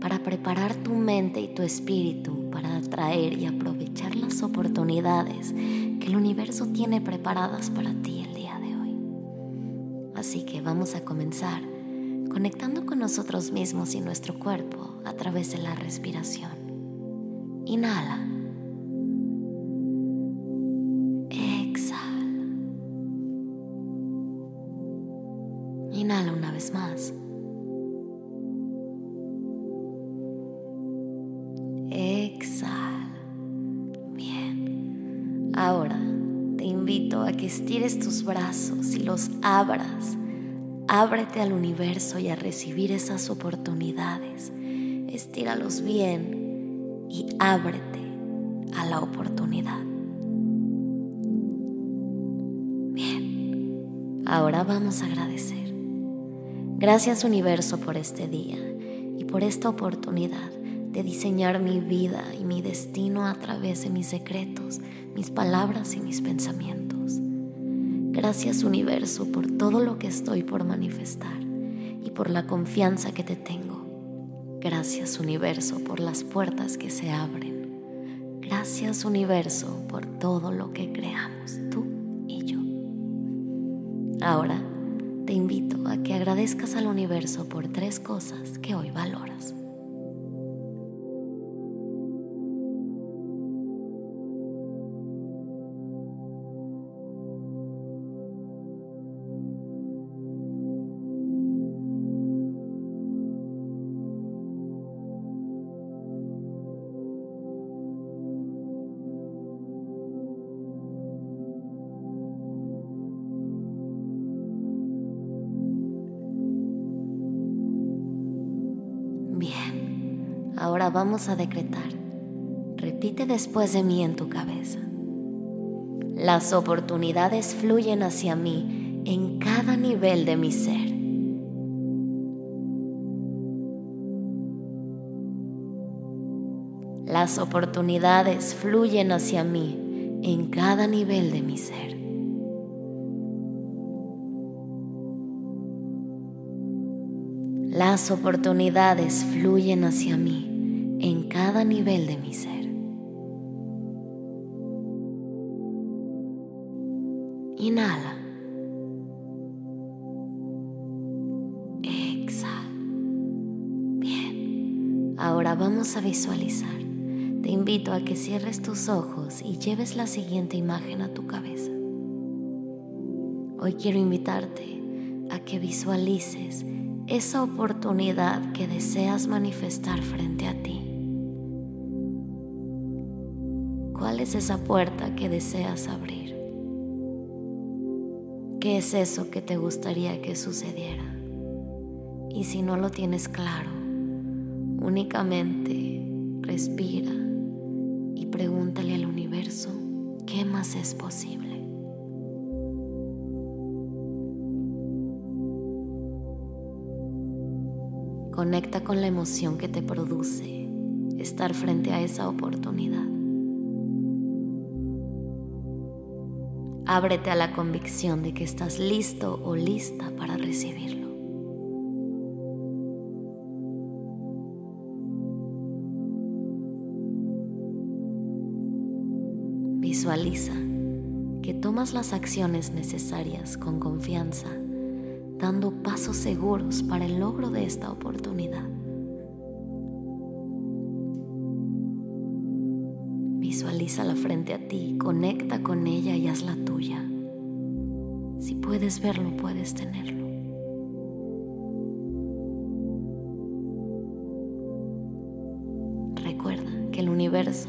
para preparar tu mente y tu espíritu para atraer y aprovechar las oportunidades que el universo tiene preparadas para ti el día de hoy. Así que vamos a comenzar conectando con nosotros mismos y nuestro cuerpo a través de la respiración. Inhala. Exhala. Bien. Ahora te invito a que estires tus brazos y los abras. Ábrete al universo y a recibir esas oportunidades. Estíralos bien y ábrete a la oportunidad. Bien. Ahora vamos a agradecer. Gracias universo por este día y por esta oportunidad de diseñar mi vida y mi destino a través de mis secretos, mis palabras y mis pensamientos. Gracias universo por todo lo que estoy por manifestar y por la confianza que te tengo. Gracias universo por las puertas que se abren. Gracias universo por todo lo que creamos, tú y yo. Ahora te invito a que agradezcas al universo por tres cosas que hoy valoras. Ahora vamos a decretar. Repite después de mí en tu cabeza. Las oportunidades fluyen hacia mí en cada nivel de mi ser. Las oportunidades fluyen hacia mí en cada nivel de mi ser. Las oportunidades fluyen hacia mí en cada nivel de mi ser. Inhala. Exhala. Bien. Ahora vamos a visualizar. Te invito a que cierres tus ojos y lleves la siguiente imagen a tu cabeza. Hoy quiero invitarte a que visualices esa oportunidad que deseas manifestar frente a ti. Es esa puerta que deseas abrir? ¿Qué es eso que te gustaría que sucediera? Y si no lo tienes claro, únicamente respira y pregúntale al universo qué más es posible. Conecta con la emoción que te produce estar frente a esa oportunidad. Ábrete a la convicción de que estás listo o lista para recibirlo. Visualiza que tomas las acciones necesarias con confianza dando pasos seguros para el logro de esta oportunidad. Visualízala frente a ti, conecta con ella y hazla tuya. Si puedes verlo, puedes tenerlo. Recuerda que el universo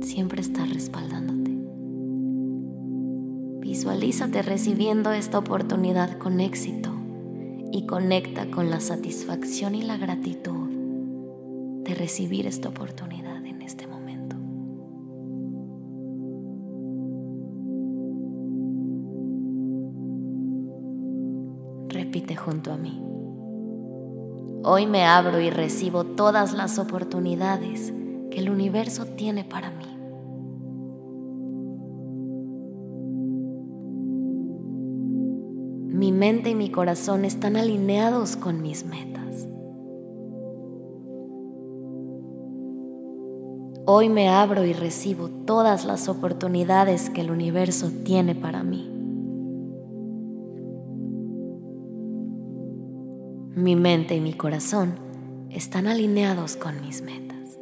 siempre está respaldándote. Visualízate recibiendo esta oportunidad con éxito y conecta con la satisfacción y la gratitud de recibir esta oportunidad Repite junto a mí. Hoy me abro y recibo todas las oportunidades que el universo tiene para mí. Mi mente y mi corazón están alineados con mis metas. Hoy me abro y recibo todas las oportunidades que el universo tiene para mí. Mi mente y mi corazón están alineados con mis metas.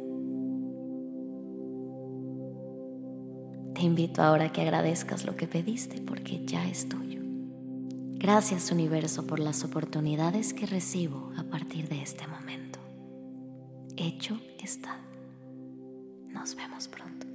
Te invito ahora a que agradezcas lo que pediste porque ya es tuyo. Gracias universo por las oportunidades que recibo a partir de este momento. Hecho está. Nos vemos pronto.